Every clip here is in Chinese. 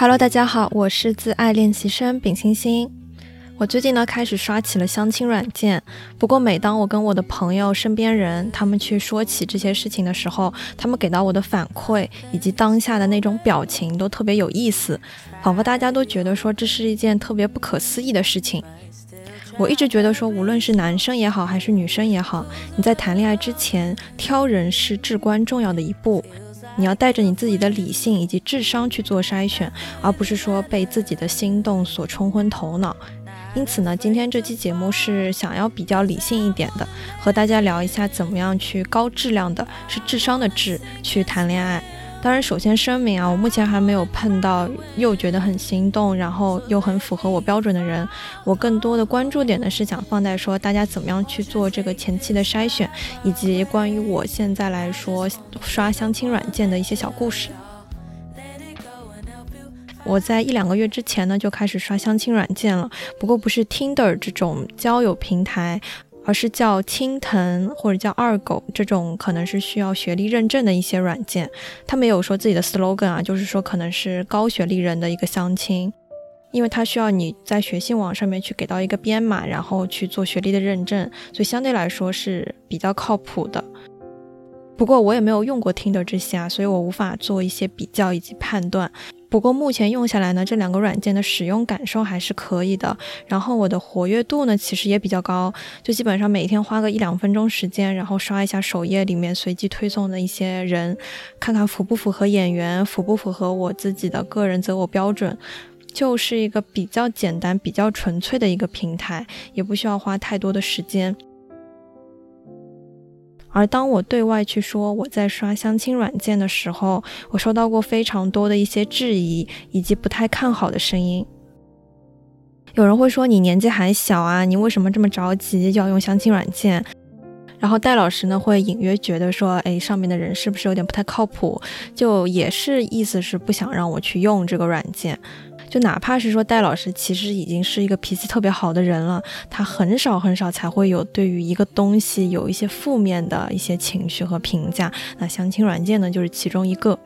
Hello，大家好，我是自爱练习生丙星星。我最近呢开始刷起了相亲软件，不过每当我跟我的朋友、身边人他们去说起这些事情的时候，他们给到我的反馈以及当下的那种表情都特别有意思，仿佛大家都觉得说这是一件特别不可思议的事情。我一直觉得说，无论是男生也好，还是女生也好，你在谈恋爱之前挑人是至关重要的一步。你要带着你自己的理性以及智商去做筛选，而不是说被自己的心动所冲昏头脑。因此呢，今天这期节目是想要比较理性一点的，和大家聊一下怎么样去高质量的，是智商的智去谈恋爱。当然，首先声明啊，我目前还没有碰到又觉得很心动，然后又很符合我标准的人。我更多的关注点呢是想放在说大家怎么样去做这个前期的筛选，以及关于我现在来说刷相亲软件的一些小故事。我在一两个月之前呢就开始刷相亲软件了，不过不是 Tinder 这种交友平台。而是叫青藤或者叫二狗这种可能是需要学历认证的一些软件，他没有说自己的 slogan 啊，就是说可能是高学历人的一个相亲，因为他需要你在学信网上面去给到一个编码，然后去做学历的认证，所以相对来说是比较靠谱的。不过我也没有用过听的这些啊，所以我无法做一些比较以及判断。不过目前用下来呢，这两个软件的使用感受还是可以的。然后我的活跃度呢，其实也比较高，就基本上每天花个一两分钟时间，然后刷一下首页里面随机推送的一些人，看看符不符合眼缘，符不符合我自己的个人择偶标准，就是一个比较简单、比较纯粹的一个平台，也不需要花太多的时间。而当我对外去说我在刷相亲软件的时候，我收到过非常多的一些质疑以及不太看好的声音。有人会说你年纪还小啊，你为什么这么着急要用相亲软件？然后戴老师呢会隐约觉得说，哎，上面的人是不是有点不太靠谱？就也是意思是不想让我去用这个软件。就哪怕是说戴老师其实已经是一个脾气特别好的人了，他很少很少才会有对于一个东西有一些负面的一些情绪和评价。那相亲软件呢，就是其中一个。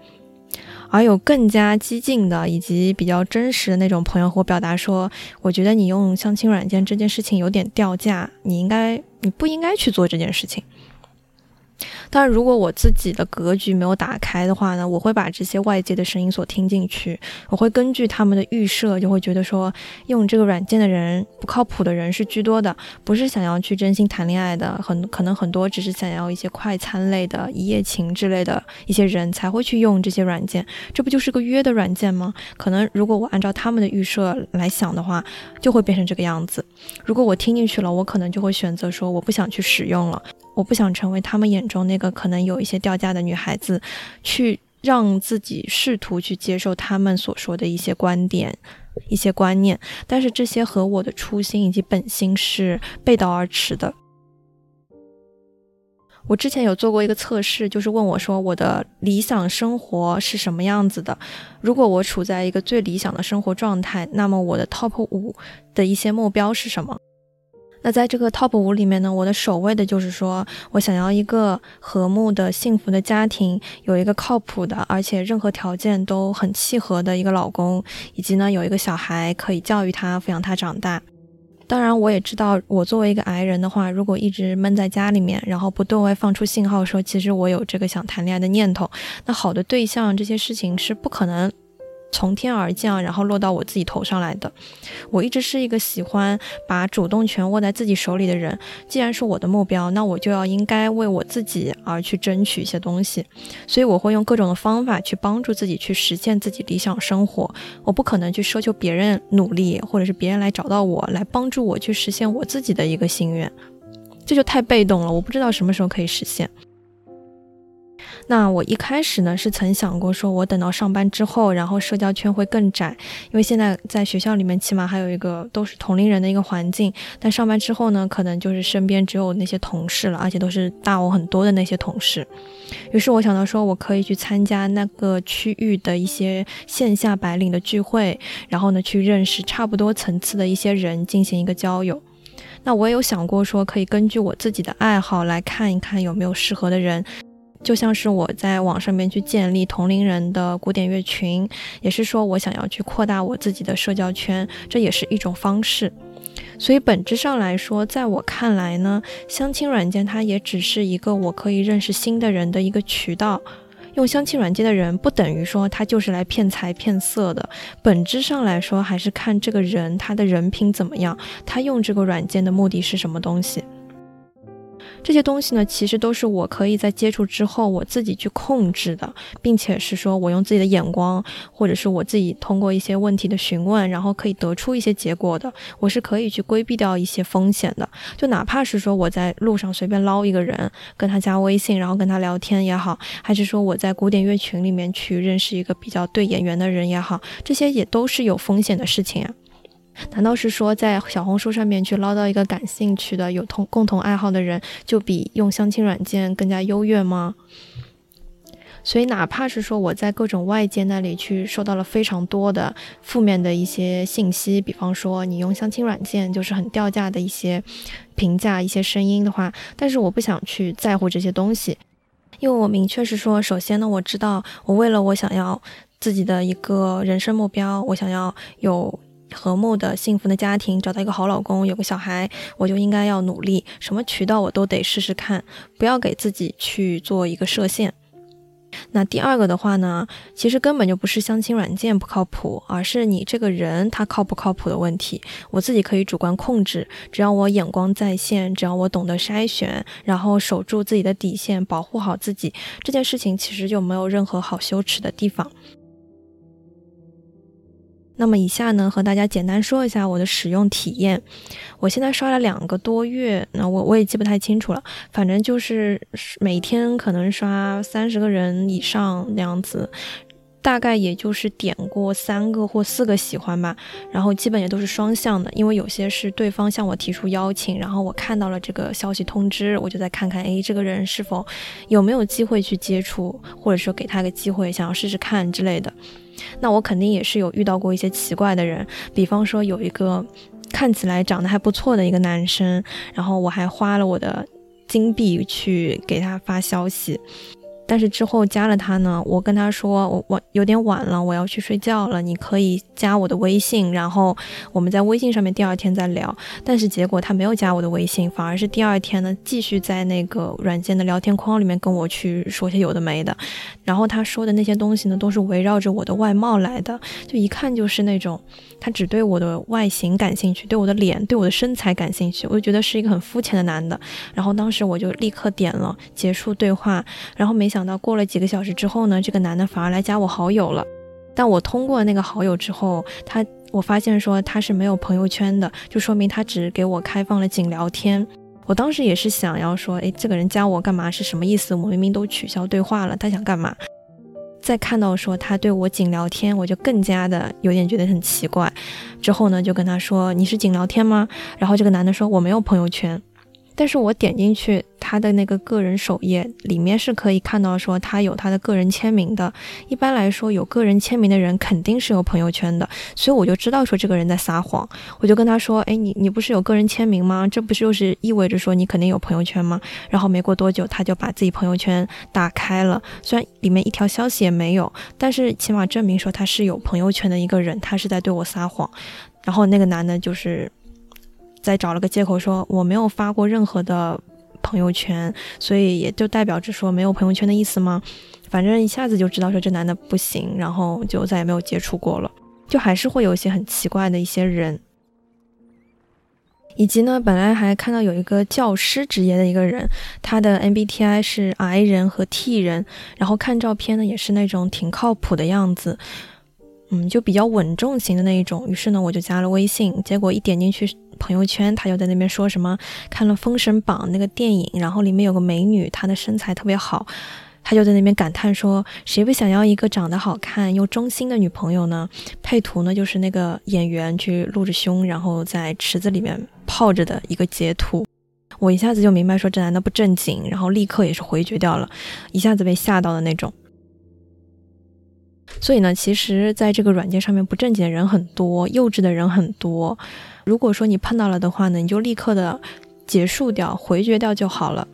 而有更加激进的以及比较真实的那种朋友和我表达说，我觉得你用相亲软件这件事情有点掉价，你应该你不应该去做这件事情。当然，如果我自己的格局没有打开的话呢，我会把这些外界的声音所听进去，我会根据他们的预设，就会觉得说用这个软件的人不靠谱的人是居多的，不是想要去真心谈恋爱的，很可能很多只是想要一些快餐类的一夜情之类的一些人才会去用这些软件，这不就是个约的软件吗？可能如果我按照他们的预设来想的话，就会变成这个样子。如果我听进去了，我可能就会选择说我不想去使用了。我不想成为他们眼中那个可能有一些掉价的女孩子，去让自己试图去接受他们所说的一些观点、一些观念，但是这些和我的初心以及本心是背道而驰的。我之前有做过一个测试，就是问我说我的理想生活是什么样子的？如果我处在一个最理想的生活状态，那么我的 top 五的一些目标是什么？那在这个 top 五里面呢，我的首位的就是说我想要一个和睦的、幸福的家庭，有一个靠谱的，而且任何条件都很契合的一个老公，以及呢有一个小孩可以教育他、抚养他长大。当然，我也知道，我作为一个癌人的话，如果一直闷在家里面，然后不对外放出信号说其实我有这个想谈恋爱的念头，那好的对象这些事情是不可能。从天而降，然后落到我自己头上来的。我一直是一个喜欢把主动权握在自己手里的人。既然是我的目标，那我就要应该为我自己而去争取一些东西。所以我会用各种的方法去帮助自己去实现自己理想生活。我不可能去奢求别人努力，或者是别人来找到我来帮助我去实现我自己的一个心愿，这就太被动了。我不知道什么时候可以实现。那我一开始呢是曾想过，说我等到上班之后，然后社交圈会更窄，因为现在在学校里面起码还有一个都是同龄人的一个环境，但上班之后呢，可能就是身边只有那些同事了，而且都是大我很多的那些同事。于是我想到说，我可以去参加那个区域的一些线下白领的聚会，然后呢去认识差不多层次的一些人，进行一个交友。那我也有想过说，可以根据我自己的爱好来看一看有没有适合的人。就像是我在网上面去建立同龄人的古典乐群，也是说我想要去扩大我自己的社交圈，这也是一种方式。所以本质上来说，在我看来呢，相亲软件它也只是一个我可以认识新的人的一个渠道。用相亲软件的人，不等于说他就是来骗财骗色的。本质上来说，还是看这个人他的人品怎么样，他用这个软件的目的是什么东西。这些东西呢，其实都是我可以在接触之后我自己去控制的，并且是说我用自己的眼光，或者是我自己通过一些问题的询问，然后可以得出一些结果的。我是可以去规避掉一些风险的。就哪怕是说我在路上随便捞一个人，跟他加微信，然后跟他聊天也好，还是说我在古典乐群里面去认识一个比较对眼缘的人也好，这些也都是有风险的事情啊。难道是说在小红书上面去捞到一个感兴趣的、有同共同爱好的人，就比用相亲软件更加优越吗？所以，哪怕是说我在各种外界那里去收到了非常多的负面的一些信息，比方说你用相亲软件就是很掉价的一些评价、一些声音的话，但是我不想去在乎这些东西，因为我明确是说，首先呢，我知道我为了我想要自己的一个人生目标，我想要有。和睦的、幸福的家庭，找到一个好老公，有个小孩，我就应该要努力，什么渠道我都得试试看，不要给自己去做一个设限。那第二个的话呢，其实根本就不是相亲软件不靠谱，而是你这个人他靠不靠谱的问题。我自己可以主观控制，只要我眼光在线，只要我懂得筛选，然后守住自己的底线，保护好自己，这件事情其实就没有任何好羞耻的地方。那么以下呢，和大家简单说一下我的使用体验。我现在刷了两个多月，那我我也记不太清楚了，反正就是每天可能刷三十个人以上那样子，大概也就是点过三个或四个喜欢吧。然后基本也都是双向的，因为有些是对方向我提出邀请，然后我看到了这个消息通知，我就再看看，哎，这个人是否有没有机会去接触，或者说给他个机会，想要试试看之类的。那我肯定也是有遇到过一些奇怪的人，比方说有一个看起来长得还不错的一个男生，然后我还花了我的金币去给他发消息。但是之后加了他呢，我跟他说我我有点晚了，我要去睡觉了，你可以加我的微信，然后我们在微信上面第二天再聊。但是结果他没有加我的微信，反而是第二天呢继续在那个软件的聊天框里面跟我去说些有的没的。然后他说的那些东西呢，都是围绕着我的外貌来的，就一看就是那种他只对我的外形感兴趣，对我的脸、对我的身材感兴趣。我就觉得是一个很肤浅的男的。然后当时我就立刻点了结束对话，然后没。想到过了几个小时之后呢，这个男的反而来加我好友了。但我通过那个好友之后，他我发现说他是没有朋友圈的，就说明他只给我开放了仅聊天。我当时也是想要说，哎，这个人加我干嘛？是什么意思？我明明都取消对话了，他想干嘛？再看到说他对我仅聊天，我就更加的有点觉得很奇怪。之后呢，就跟他说你是仅聊天吗？然后这个男的说我没有朋友圈。但是我点进去他的那个个人首页，里面是可以看到说他有他的个人签名的。一般来说，有个人签名的人肯定是有朋友圈的，所以我就知道说这个人在撒谎。我就跟他说：“哎，你你不是有个人签名吗？这不就是意味着说你肯定有朋友圈吗？”然后没过多久，他就把自己朋友圈打开了，虽然里面一条消息也没有，但是起码证明说他是有朋友圈的一个人，他是在对我撒谎。然后那个男的就是。再找了个借口说我没有发过任何的朋友圈，所以也就代表着说没有朋友圈的意思吗？反正一下子就知道说这男的不行，然后就再也没有接触过了。就还是会有一些很奇怪的一些人，以及呢，本来还看到有一个教师职业的一个人，他的 MBTI 是 I 人和 T 人，然后看照片呢也是那种挺靠谱的样子。嗯，就比较稳重型的那一种。于是呢，我就加了微信。结果一点进去朋友圈，他就在那边说什么看了《封神榜》那个电影，然后里面有个美女，她的身材特别好。他就在那边感叹说：“谁不想要一个长得好看又忠心的女朋友呢？”配图呢，就是那个演员去露着胸，然后在池子里面泡着的一个截图。我一下子就明白说这男的不正经，然后立刻也是回绝掉了，一下子被吓到的那种。所以呢，其实在这个软件上面不正经的人很多，幼稚的人很多。如果说你碰到了的话呢，你就立刻的结束掉，回绝掉就好了。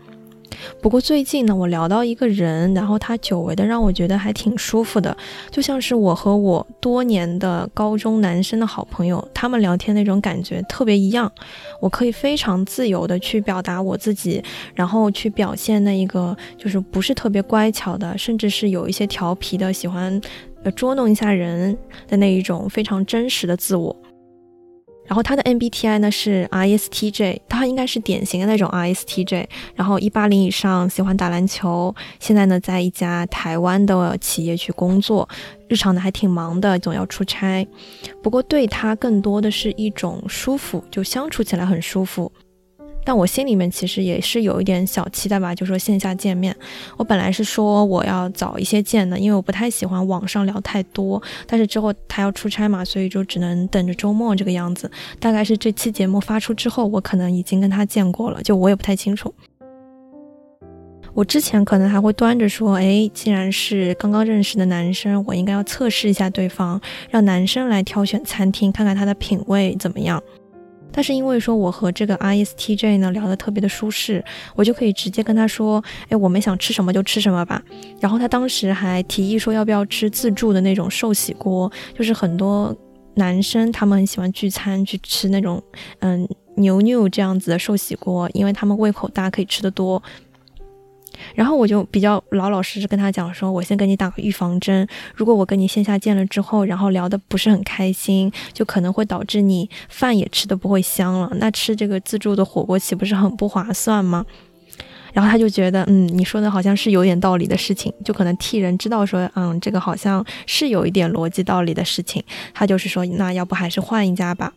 不过最近呢，我聊到一个人，然后他久违的让我觉得还挺舒服的，就像是我和我多年的高中男生的好朋友，他们聊天那种感觉特别一样。我可以非常自由的去表达我自己，然后去表现那一个就是不是特别乖巧的，甚至是有一些调皮的，喜欢捉弄一下人的那一种非常真实的自我。然后他的 MBTI 呢是 ISTJ，他应该是典型的那种 ISTJ。然后一八零以上，喜欢打篮球。现在呢，在一家台湾的企业去工作，日常呢还挺忙的，总要出差。不过对他更多的是一种舒服，就相处起来很舒服。但我心里面其实也是有一点小期待吧，就说线下见面。我本来是说我要早一些见的，因为我不太喜欢网上聊太多。但是之后他要出差嘛，所以就只能等着周末这个样子。大概是这期节目发出之后，我可能已经跟他见过了，就我也不太清楚。我之前可能还会端着说，哎，既然是刚刚认识的男生，我应该要测试一下对方，让男生来挑选餐厅，看看他的品味怎么样。但是因为说我和这个 ISTJ 呢聊得特别的舒适，我就可以直接跟他说，哎，我们想吃什么就吃什么吧。然后他当时还提议说，要不要吃自助的那种寿喜锅，就是很多男生他们很喜欢聚餐去吃那种，嗯，牛牛这样子的寿喜锅，因为他们胃口大，可以吃得多。然后我就比较老老实实跟他讲说，我先给你打个预防针，如果我跟你线下见了之后，然后聊得不是很开心，就可能会导致你饭也吃的不会香了，那吃这个自助的火锅岂不是很不划算吗？然后他就觉得，嗯，你说的好像是有点道理的事情，就可能替人知道说，嗯，这个好像是有一点逻辑道理的事情，他就是说，那要不还是换一家吧。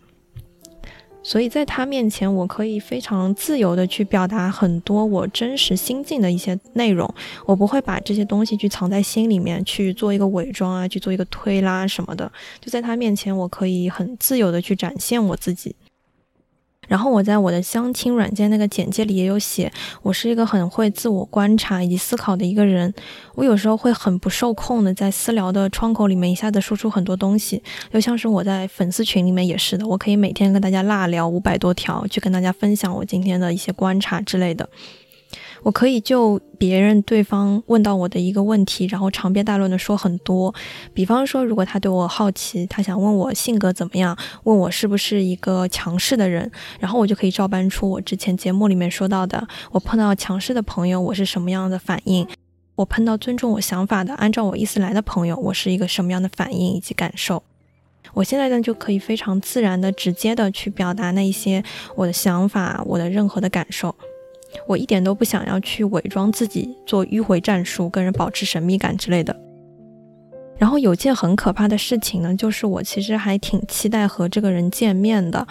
所以在他面前，我可以非常自由的去表达很多我真实心境的一些内容，我不会把这些东西去藏在心里面去做一个伪装啊，去做一个推拉什么的。就在他面前，我可以很自由的去展现我自己。然后我在我的相亲软件那个简介里也有写，我是一个很会自我观察以及思考的一个人。我有时候会很不受控的在私聊的窗口里面一下子说出很多东西，就像是我在粉丝群里面也是的，我可以每天跟大家辣聊五百多条，去跟大家分享我今天的一些观察之类的。我可以就别人对方问到我的一个问题，然后长篇大论的说很多。比方说，如果他对我好奇，他想问我性格怎么样，问我是不是一个强势的人，然后我就可以照搬出我之前节目里面说到的，我碰到强势的朋友，我是什么样的反应；我碰到尊重我想法的、按照我意思来的朋友，我是一个什么样的反应以及感受。我现在呢，就可以非常自然的、直接的去表达那一些我的想法、我的任何的感受。我一点都不想要去伪装自己，做迂回战术，跟人保持神秘感之类的。然后有件很可怕的事情呢，就是我其实还挺期待和这个人见面的。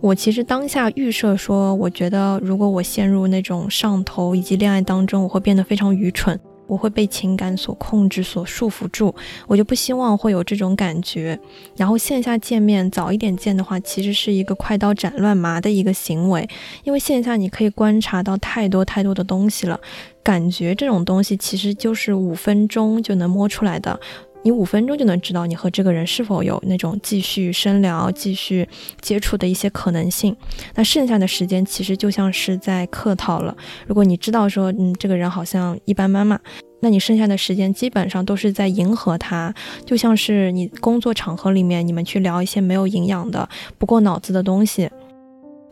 我其实当下预设说，我觉得如果我陷入那种上头以及恋爱当中，我会变得非常愚蠢。我会被情感所控制、所束缚住，我就不希望会有这种感觉。然后线下见面早一点见的话，其实是一个快刀斩乱麻的一个行为，因为线下你可以观察到太多太多的东西了。感觉这种东西其实就是五分钟就能摸出来的。你五分钟就能知道你和这个人是否有那种继续深聊、继续接触的一些可能性。那剩下的时间其实就像是在客套了。如果你知道说，嗯，这个人好像一般般嘛，那你剩下的时间基本上都是在迎合他，就像是你工作场合里面你们去聊一些没有营养的、不过脑子的东西。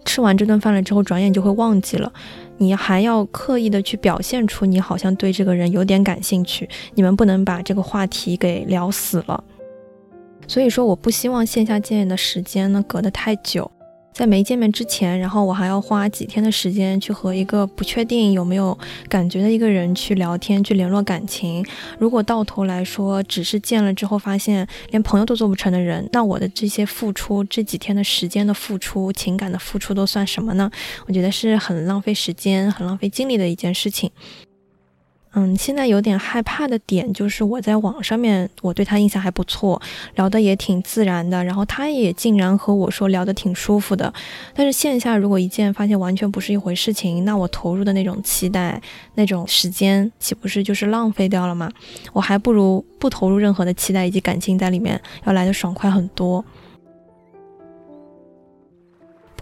吃完这顿饭了之后，转眼就会忘记了。你还要刻意的去表现出你好像对这个人有点感兴趣，你们不能把这个话题给聊死了。所以说，我不希望线下见面的时间呢隔得太久。在没见面之前，然后我还要花几天的时间去和一个不确定有没有感觉的一个人去聊天，去联络感情。如果到头来说只是见了之后发现连朋友都做不成的人，那我的这些付出，这几天的时间的付出，情感的付出都算什么呢？我觉得是很浪费时间、很浪费精力的一件事情。嗯，现在有点害怕的点就是我在网上面，我对他印象还不错，聊的也挺自然的，然后他也竟然和我说聊得挺舒服的。但是线下如果一见发现完全不是一回事情，那我投入的那种期待、那种时间，岂不是就是浪费掉了吗？我还不如不投入任何的期待以及感情在里面，要来的爽快很多。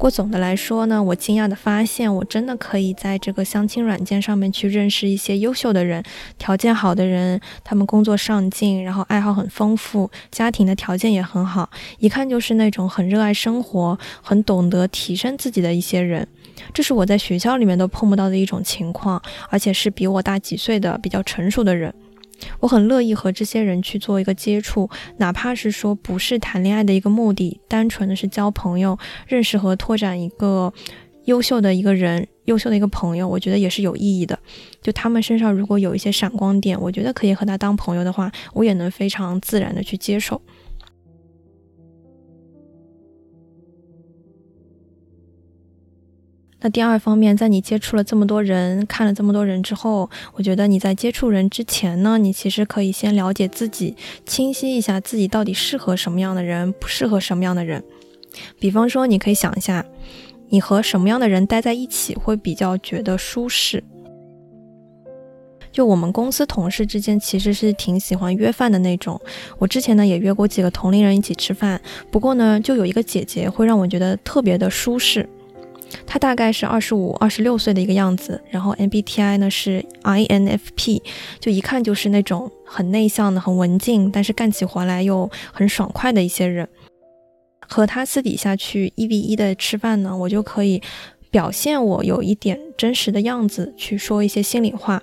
不过总的来说呢，我惊讶的发现，我真的可以在这个相亲软件上面去认识一些优秀的人，条件好的人，他们工作上进，然后爱好很丰富，家庭的条件也很好，一看就是那种很热爱生活、很懂得提升自己的一些人。这是我在学校里面都碰不到的一种情况，而且是比我大几岁的比较成熟的人。我很乐意和这些人去做一个接触，哪怕是说不是谈恋爱的一个目的，单纯的是交朋友、认识和拓展一个优秀的一个人、优秀的一个朋友，我觉得也是有意义的。就他们身上如果有一些闪光点，我觉得可以和他当朋友的话，我也能非常自然的去接受。那第二方面，在你接触了这么多人，看了这么多人之后，我觉得你在接触人之前呢，你其实可以先了解自己，清晰一下自己到底适合什么样的人，不适合什么样的人。比方说，你可以想一下，你和什么样的人待在一起会比较觉得舒适？就我们公司同事之间其实是挺喜欢约饭的那种。我之前呢也约过几个同龄人一起吃饭，不过呢，就有一个姐姐会让我觉得特别的舒适。他大概是二十五、二十六岁的一个样子，然后 MBTI 呢是 INFP，就一看就是那种很内向的、很文静，但是干起活来又很爽快的一些人。和他私底下去一 v 一的吃饭呢，我就可以表现我有一点真实的样子，去说一些心里话。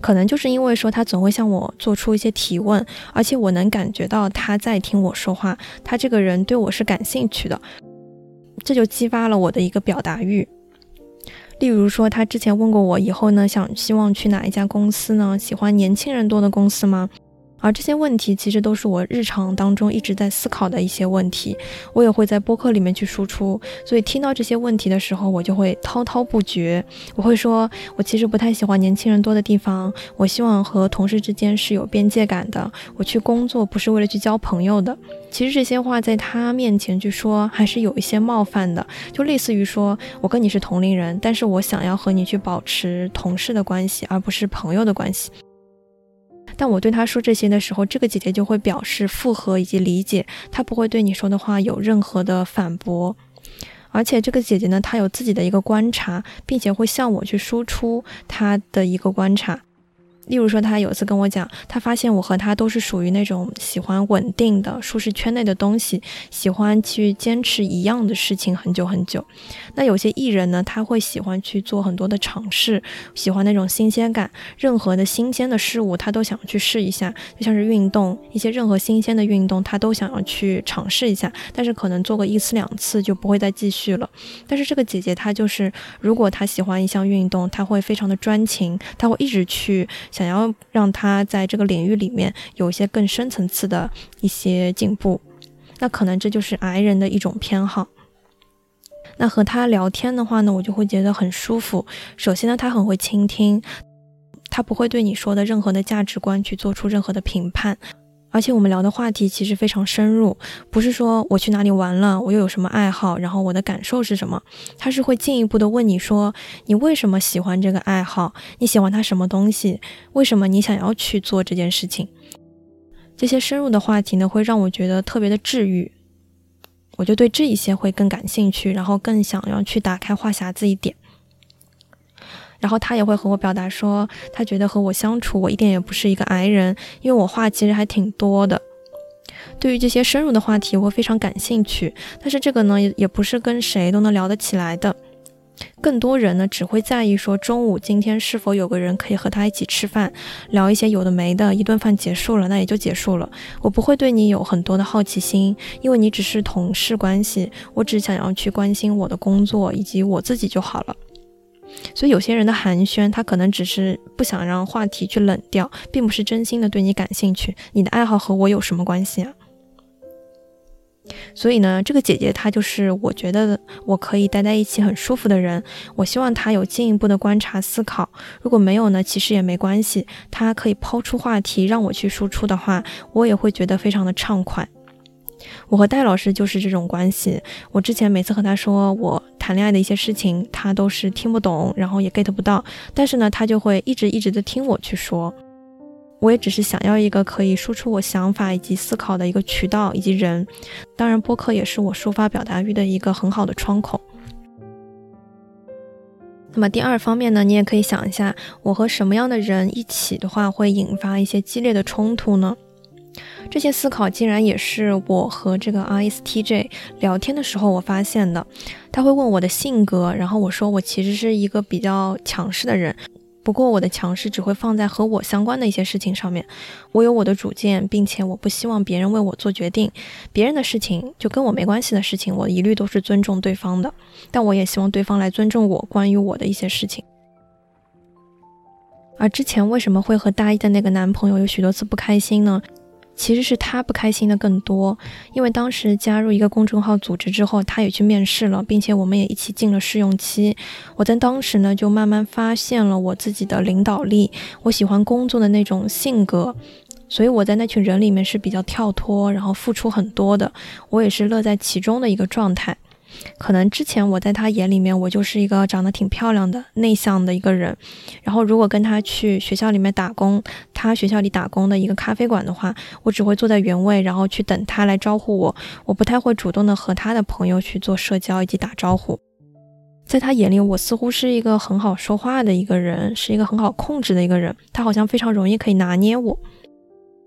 可能就是因为说他总会向我做出一些提问，而且我能感觉到他在听我说话，他这个人对我是感兴趣的。这就激发了我的一个表达欲。例如说，他之前问过我，以后呢想希望去哪一家公司呢？喜欢年轻人多的公司吗？而这些问题其实都是我日常当中一直在思考的一些问题，我也会在播客里面去输出。所以听到这些问题的时候，我就会滔滔不绝。我会说，我其实不太喜欢年轻人多的地方，我希望和同事之间是有边界感的。我去工作不是为了去交朋友的。其实这些话在他面前去说，还是有一些冒犯的，就类似于说我跟你是同龄人，但是我想要和你去保持同事的关系，而不是朋友的关系。但我对他说这些的时候，这个姐姐就会表示附和以及理解，她不会对你说的话有任何的反驳，而且这个姐姐呢，她有自己的一个观察，并且会向我去输出她的一个观察。例如说，他有一次跟我讲，他发现我和他都是属于那种喜欢稳定的舒适圈内的东西，喜欢去坚持一样的事情很久很久。那有些艺人呢，他会喜欢去做很多的尝试，喜欢那种新鲜感，任何的新鲜的事物他都想去试一下，就像是运动，一些任何新鲜的运动他都想要去尝试一下，但是可能做个一次两次就不会再继续了。但是这个姐姐她就是，如果她喜欢一项运动，她会非常的专情，她会一直去。想要让他在这个领域里面有一些更深层次的一些进步，那可能这就是 I 人的一种偏好。那和他聊天的话呢，我就会觉得很舒服。首先呢，他很会倾听，他不会对你说的任何的价值观去做出任何的评判。而且我们聊的话题其实非常深入，不是说我去哪里玩了，我又有什么爱好，然后我的感受是什么，他是会进一步的问你说，你为什么喜欢这个爱好？你喜欢他什么东西？为什么你想要去做这件事情？这些深入的话题呢，会让我觉得特别的治愈，我就对这一些会更感兴趣，然后更想要去打开话匣子一点。然后他也会和我表达说，他觉得和我相处，我一点也不是一个矮人，因为我话其实还挺多的。对于这些深入的话题，我非常感兴趣。但是这个呢，也也不是跟谁都能聊得起来的。更多人呢，只会在意说中午今天是否有个人可以和他一起吃饭，聊一些有的没的。一顿饭结束了，那也就结束了。我不会对你有很多的好奇心，因为你只是同事关系，我只想要去关心我的工作以及我自己就好了。所以有些人的寒暄，他可能只是不想让话题去冷掉，并不是真心的对你感兴趣。你的爱好和我有什么关系啊？所以呢，这个姐姐她就是我觉得我可以待在一起很舒服的人。我希望她有进一步的观察思考。如果没有呢，其实也没关系。她可以抛出话题让我去输出的话，我也会觉得非常的畅快。我和戴老师就是这种关系。我之前每次和他说我谈恋爱的一些事情，他都是听不懂，然后也 get 不到。但是呢，他就会一直一直的听我去说。我也只是想要一个可以输出我想法以及思考的一个渠道以及人。当然，播客也是我抒发表达欲的一个很好的窗口。那么第二方面呢，你也可以想一下，我和什么样的人一起的话，会引发一些激烈的冲突呢？这些思考竟然也是我和这个 ISTJ 聊天的时候我发现的。他会问我的性格，然后我说我其实是一个比较强势的人。不过我的强势只会放在和我相关的一些事情上面，我有我的主见，并且我不希望别人为我做决定，别人的事情就跟我没关系的事情，我一律都是尊重对方的，但我也希望对方来尊重我关于我的一些事情。而之前为什么会和大一的那个男朋友有许多次不开心呢？其实是他不开心的更多，因为当时加入一个公众号组织之后，他也去面试了，并且我们也一起进了试用期。我在当时呢，就慢慢发现了我自己的领导力，我喜欢工作的那种性格，所以我在那群人里面是比较跳脱，然后付出很多的，我也是乐在其中的一个状态。可能之前我在他眼里面，我就是一个长得挺漂亮的、内向的一个人。然后如果跟他去学校里面打工，他学校里打工的一个咖啡馆的话，我只会坐在原位，然后去等他来招呼我。我不太会主动的和他的朋友去做社交以及打招呼。在他眼里，我似乎是一个很好说话的一个人，是一个很好控制的一个人。他好像非常容易可以拿捏我。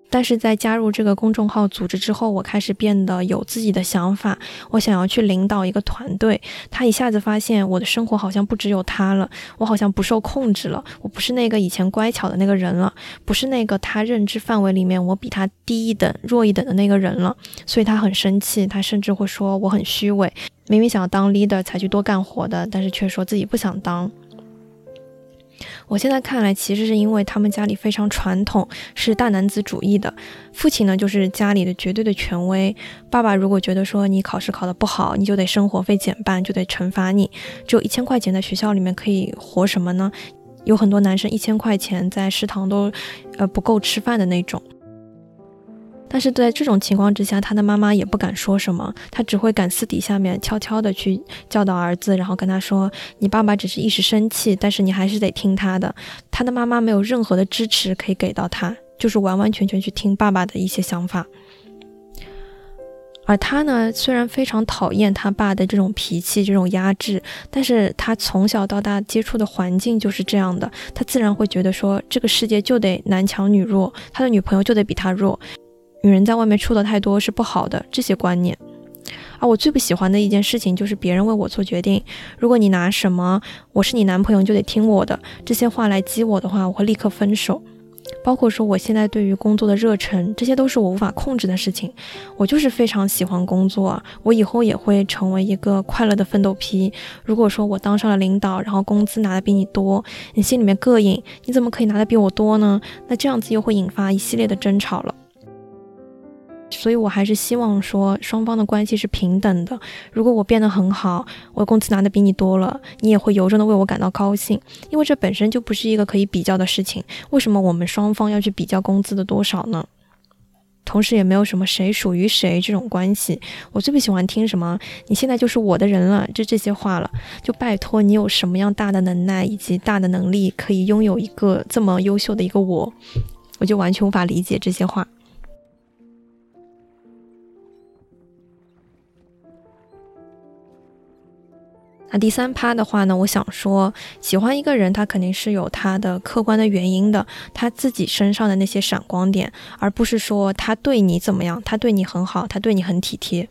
但是在加入这个公众号组织之后，我开始变得有自己的想法。我想要去领导一个团队。他一下子发现我的生活好像不只有他了，我好像不受控制了。我不是那个以前乖巧的那个人了，不是那个他认知范围里面我比他低一等、弱一等的那个人了。所以他很生气，他甚至会说我很虚伪，明明想要当 leader 才去多干活的，但是却说自己不想当。我现在看来，其实是因为他们家里非常传统，是大男子主义的。父亲呢，就是家里的绝对的权威。爸爸如果觉得说你考试考得不好，你就得生活费减半，就得惩罚你。只有一千块钱在学校里面可以活什么呢？有很多男生一千块钱在食堂都，呃不够吃饭的那种。但是在这种情况之下，他的妈妈也不敢说什么，他只会敢私底下面悄悄的去教导儿子，然后跟他说：“你爸爸只是一时生气，但是你还是得听他的。”他的妈妈没有任何的支持可以给到他，就是完完全全去听爸爸的一些想法。而他呢，虽然非常讨厌他爸的这种脾气、这种压制，但是他从小到大接触的环境就是这样的，他自然会觉得说，这个世界就得男强女弱，他的女朋友就得比他弱。女人在外面出的太多是不好的，这些观念。而我最不喜欢的一件事情就是别人为我做决定。如果你拿什么“我是你男朋友就得听我的”这些话来激我的话，我会立刻分手。包括说我现在对于工作的热忱，这些都是我无法控制的事情。我就是非常喜欢工作，我以后也会成为一个快乐的奋斗批。如果说我当上了领导，然后工资拿的比你多，你心里面膈应，你怎么可以拿的比我多呢？那这样子又会引发一系列的争吵了。所以，我还是希望说双方的关系是平等的。如果我变得很好，我工资拿的比你多了，你也会由衷的为我感到高兴，因为这本身就不是一个可以比较的事情。为什么我们双方要去比较工资的多少呢？同时，也没有什么谁属于谁这种关系。我最不喜欢听什么“你现在就是我的人了”这这些话了。就拜托你有什么样大的能耐以及大的能力，可以拥有一个这么优秀的一个我，我就完全无法理解这些话。那第三趴的话呢，我想说，喜欢一个人，他肯定是有他的客观的原因的，他自己身上的那些闪光点，而不是说他对你怎么样，他对你很好，他对你很体贴。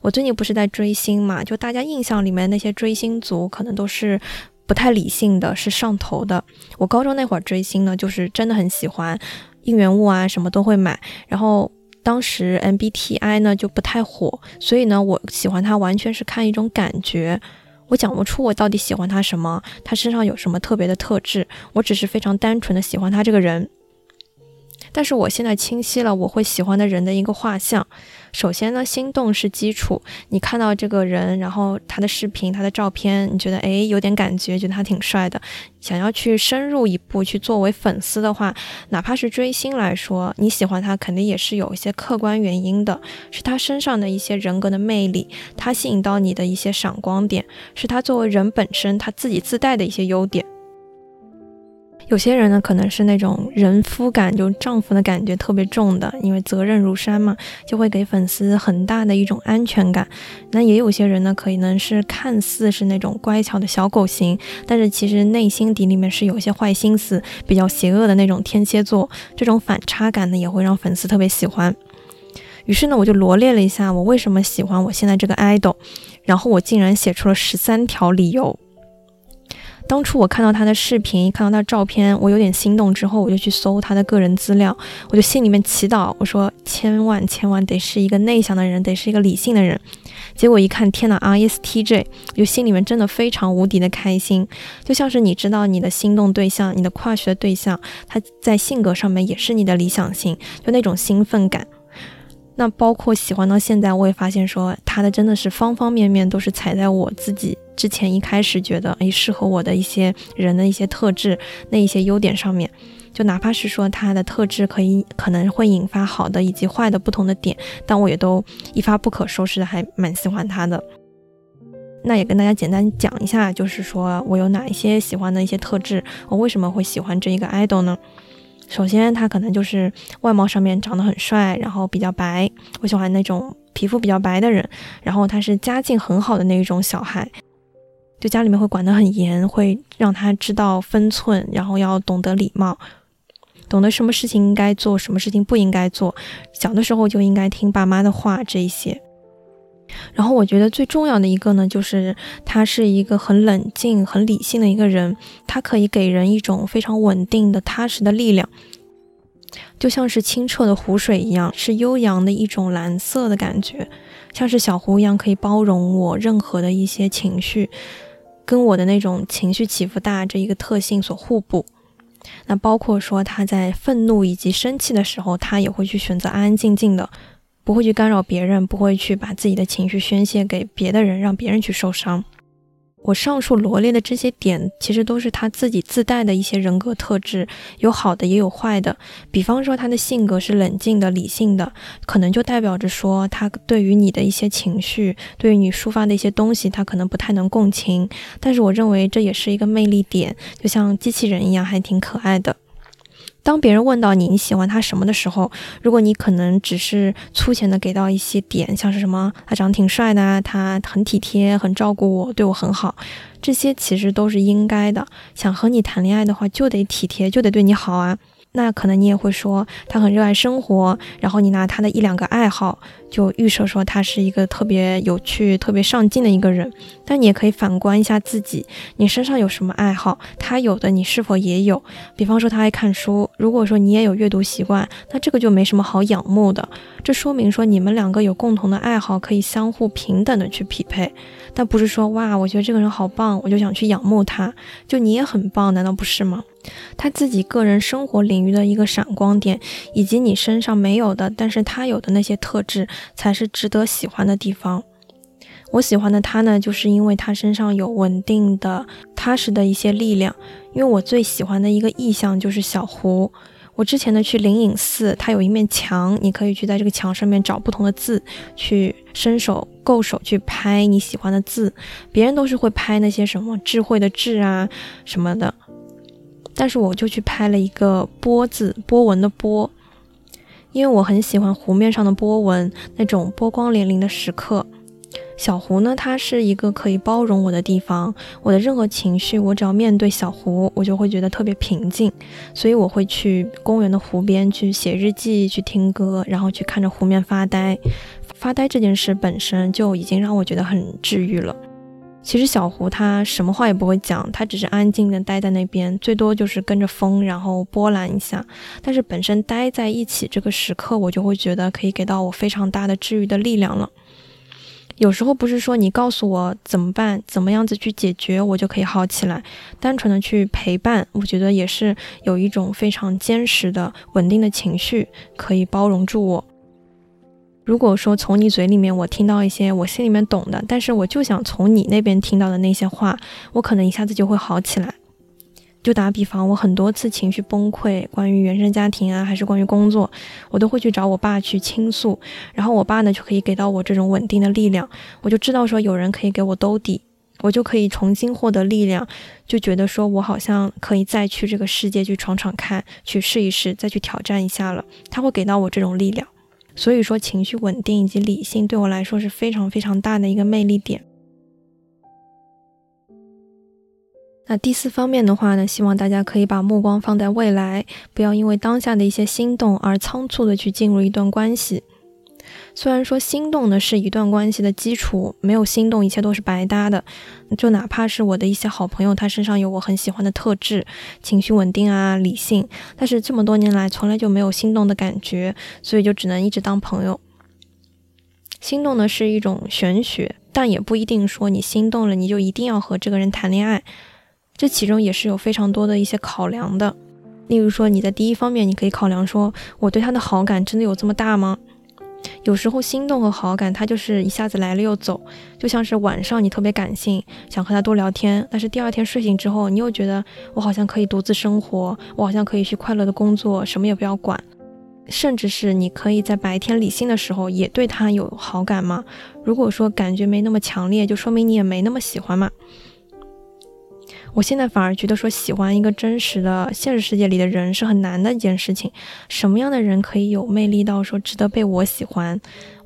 我最近不是在追星嘛，就大家印象里面那些追星族，可能都是不太理性的，是上头的。我高中那会儿追星呢，就是真的很喜欢应援物啊，什么都会买，然后。当时 MBTI 呢就不太火，所以呢，我喜欢他完全是看一种感觉，我讲不出我到底喜欢他什么，他身上有什么特别的特质，我只是非常单纯的喜欢他这个人。但是我现在清晰了，我会喜欢的人的一个画像。首先呢，心动是基础。你看到这个人，然后他的视频、他的照片，你觉得诶有点感觉，觉得他挺帅的，想要去深入一步去作为粉丝的话，哪怕是追星来说，你喜欢他肯定也是有一些客观原因的，是他身上的一些人格的魅力，他吸引到你的一些闪光点，是他作为人本身他自己自带的一些优点。有些人呢，可能是那种人夫感，就丈夫的感觉特别重的，因为责任如山嘛，就会给粉丝很大的一种安全感。那也有些人呢，可能是看似是那种乖巧的小狗型，但是其实内心底里面是有些坏心思、比较邪恶的那种天蝎座。这种反差感呢，也会让粉丝特别喜欢。于是呢，我就罗列了一下我为什么喜欢我现在这个 idol，然后我竟然写出了十三条理由。当初我看到他的视频，看到他照片，我有点心动。之后我就去搜他的个人资料，我就心里面祈祷，我说千万千万得是一个内向的人，得是一个理性的人。结果一看，天呐 i s t j 就心里面真的非常无敌的开心，就像是你知道你的心动对象，你的跨学对象，他在性格上面也是你的理想型，就那种兴奋感。那包括喜欢到现在，我也发现说他的真的是方方面面都是踩在我自己之前一开始觉得诶适合我的一些人的一些特质那一些优点上面，就哪怕是说他的特质可以可能会引发好的以及坏的不同的点，但我也都一发不可收拾的，还蛮喜欢他的。那也跟大家简单讲一下，就是说我有哪一些喜欢的一些特质，我为什么会喜欢这一个 idol 呢？首先，他可能就是外貌上面长得很帅，然后比较白。我喜欢那种皮肤比较白的人。然后他是家境很好的那一种小孩，就家里面会管得很严，会让他知道分寸，然后要懂得礼貌，懂得什么事情应该做，什么事情不应该做。小的时候就应该听爸妈的话，这一些。然后我觉得最重要的一个呢，就是他是一个很冷静、很理性的一个人，他可以给人一种非常稳定的、踏实的力量，就像是清澈的湖水一样，是悠扬的一种蓝色的感觉，像是小湖一样，可以包容我任何的一些情绪，跟我的那种情绪起伏大这一个特性所互补。那包括说他在愤怒以及生气的时候，他也会去选择安安静静的。不会去干扰别人，不会去把自己的情绪宣泄给别的人，让别人去受伤。我上述罗列的这些点，其实都是他自己自带的一些人格特质，有好的也有坏的。比方说，他的性格是冷静的、理性的，可能就代表着说，他对于你的一些情绪，对于你抒发的一些东西，他可能不太能共情。但是，我认为这也是一个魅力点，就像机器人一样，还挺可爱的。当别人问到你你喜欢他什么的时候，如果你可能只是粗浅的给到一些点，像是什么他长得挺帅的，他很体贴，很照顾我，对我很好，这些其实都是应该的。想和你谈恋爱的话，就得体贴，就得对你好啊。那可能你也会说他很热爱生活，然后你拿他的一两个爱好就预设说他是一个特别有趣、特别上进的一个人。但你也可以反观一下自己，你身上有什么爱好，他有的你是否也有？比方说他爱看书，如果说你也有阅读习惯，那这个就没什么好仰慕的。这说明说你们两个有共同的爱好，可以相互平等的去匹配。但不是说哇，我觉得这个人好棒，我就想去仰慕他。就你也很棒，难道不是吗？他自己个人生活领域的一个闪光点，以及你身上没有的，但是他有的那些特质，才是值得喜欢的地方。我喜欢的他呢，就是因为他身上有稳定的、踏实的一些力量。因为我最喜欢的一个意象就是小胡。我之前呢去灵隐寺，它有一面墙，你可以去在这个墙上面找不同的字，去伸手够手去拍你喜欢的字。别人都是会拍那些什么智慧的智啊什么的。但是我就去拍了一个波字波纹的波，因为我很喜欢湖面上的波纹，那种波光粼粼的时刻。小湖呢，它是一个可以包容我的地方，我的任何情绪，我只要面对小湖，我就会觉得特别平静。所以我会去公园的湖边去写日记，去听歌，然后去看着湖面发呆。发呆这件事本身就已经让我觉得很治愈了。其实小胡他什么话也不会讲，他只是安静的待在那边，最多就是跟着风，然后波澜一下。但是本身待在一起这个时刻，我就会觉得可以给到我非常大的治愈的力量了。有时候不是说你告诉我怎么办，怎么样子去解决，我就可以好起来。单纯的去陪伴，我觉得也是有一种非常坚实的、稳定的情绪，可以包容住我。如果说从你嘴里面我听到一些我心里面懂的，但是我就想从你那边听到的那些话，我可能一下子就会好起来。就打比方，我很多次情绪崩溃，关于原生家庭啊，还是关于工作，我都会去找我爸去倾诉，然后我爸呢就可以给到我这种稳定的力量，我就知道说有人可以给我兜底，我就可以重新获得力量，就觉得说我好像可以再去这个世界去闯闯看，去试一试，再去挑战一下了。他会给到我这种力量，所以说情绪稳定以及理性对我来说是非常非常大的一个魅力点。那第四方面的话呢，希望大家可以把目光放在未来，不要因为当下的一些心动而仓促的去进入一段关系。虽然说心动呢是一段关系的基础，没有心动一切都是白搭的。就哪怕是我的一些好朋友，他身上有我很喜欢的特质，情绪稳定啊，理性，但是这么多年来从来就没有心动的感觉，所以就只能一直当朋友。心动呢是一种玄学，但也不一定说你心动了你就一定要和这个人谈恋爱，这其中也是有非常多的一些考量的。例如说你在第一方面，你可以考量说我对他的好感真的有这么大吗？有时候心动和好感，它就是一下子来了又走，就像是晚上你特别感性，想和他多聊天，但是第二天睡醒之后，你又觉得我好像可以独自生活，我好像可以去快乐的工作，什么也不要管，甚至是你可以在白天理性的时候也对他有好感吗？如果说感觉没那么强烈，就说明你也没那么喜欢嘛。我现在反而觉得说喜欢一个真实的现实世界里的人是很难的一件事情。什么样的人可以有魅力到说值得被我喜欢？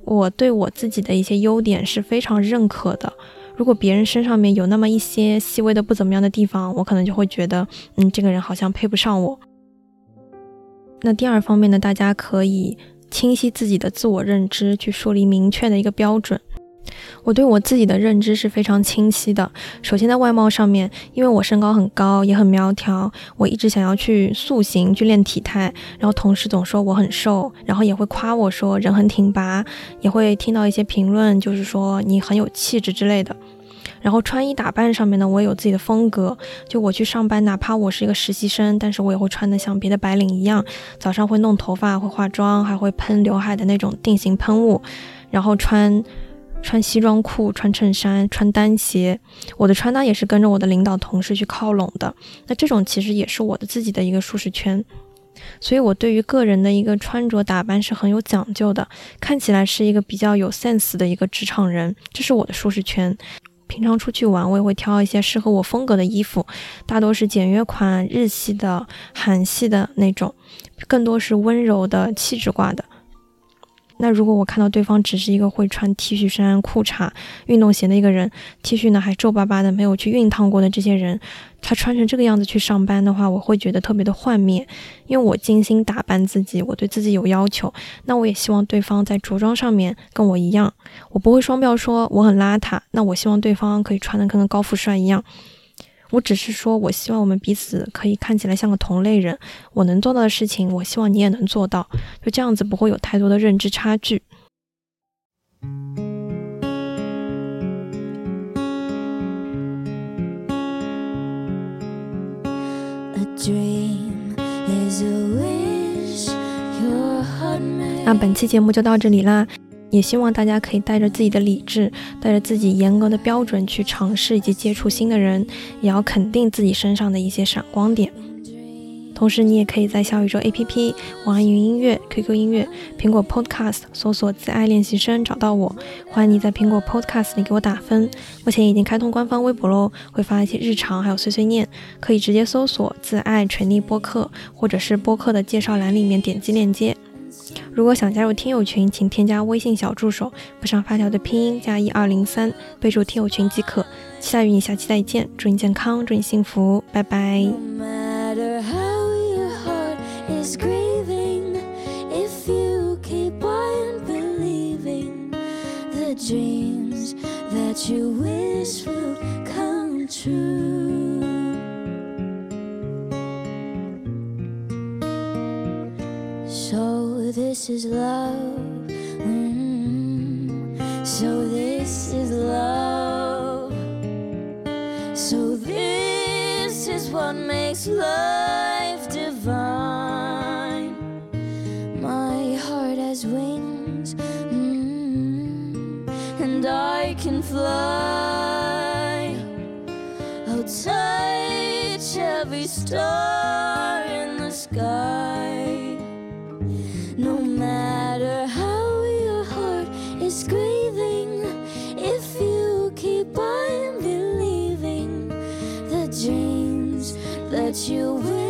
我对我自己的一些优点是非常认可的。如果别人身上面有那么一些细微的不怎么样的地方，我可能就会觉得，嗯，这个人好像配不上我。那第二方面呢，大家可以清晰自己的自我认知，去树立明确的一个标准。我对我自己的认知是非常清晰的。首先在外貌上面，因为我身高很高，也很苗条，我一直想要去塑形，去练体态。然后同事总说我很瘦，然后也会夸我说人很挺拔，也会听到一些评论，就是说你很有气质之类的。然后穿衣打扮上面呢，我也有自己的风格。就我去上班，哪怕我是一个实习生，但是我也会穿的像别的白领一样，早上会弄头发，会化妆，还会喷刘海的那种定型喷雾，然后穿。穿西装裤，穿衬衫，穿单鞋，我的穿搭也是跟着我的领导同事去靠拢的。那这种其实也是我的自己的一个舒适圈，所以我对于个人的一个穿着打扮是很有讲究的，看起来是一个比较有 sense 的一个职场人，这是我的舒适圈。平常出去玩，我也会挑一些适合我风格的衣服，大多是简约款、日系的、韩系的那种，更多是温柔的、气质挂的。那如果我看到对方只是一个会穿 T 恤衫、裤衩、运动鞋的一个人，T 恤呢还皱巴巴的，没有去熨烫过的这些人，他穿成这个样子去上班的话，我会觉得特别的幻灭。因为我精心打扮自己，我对自己有要求，那我也希望对方在着装上面跟我一样，我不会双标说我很邋遢，那我希望对方可以穿的跟个高富帅一样。我只是说，我希望我们彼此可以看起来像个同类人。我能做到的事情，我希望你也能做到，就这样子不会有太多的认知差距。那本期节目就到这里啦。也希望大家可以带着自己的理智，带着自己严格的标准去尝试以及接触新的人，也要肯定自己身上的一些闪光点。同时，你也可以在小宇宙 APP、网易云音乐、QQ 音乐、苹果 Podcast 搜索“自爱练习生”找到我。欢迎你在苹果 Podcast 里给我打分。目前已经开通官方微博喽，会发一些日常还有碎碎念，可以直接搜索“自爱全力播客”，或者是播客的介绍栏里面点击链接。如果想加入听友群，请添加微信小助手，不上发条的拼音加一二零三，备注听友群即可。期待与你下期再见，祝你健康，祝你幸福，拜拜。So. This is love. Mm-hmm. So this is love. So this is what makes life divine. My heart has wings, mm-hmm. and I can fly. I'll touch every star you will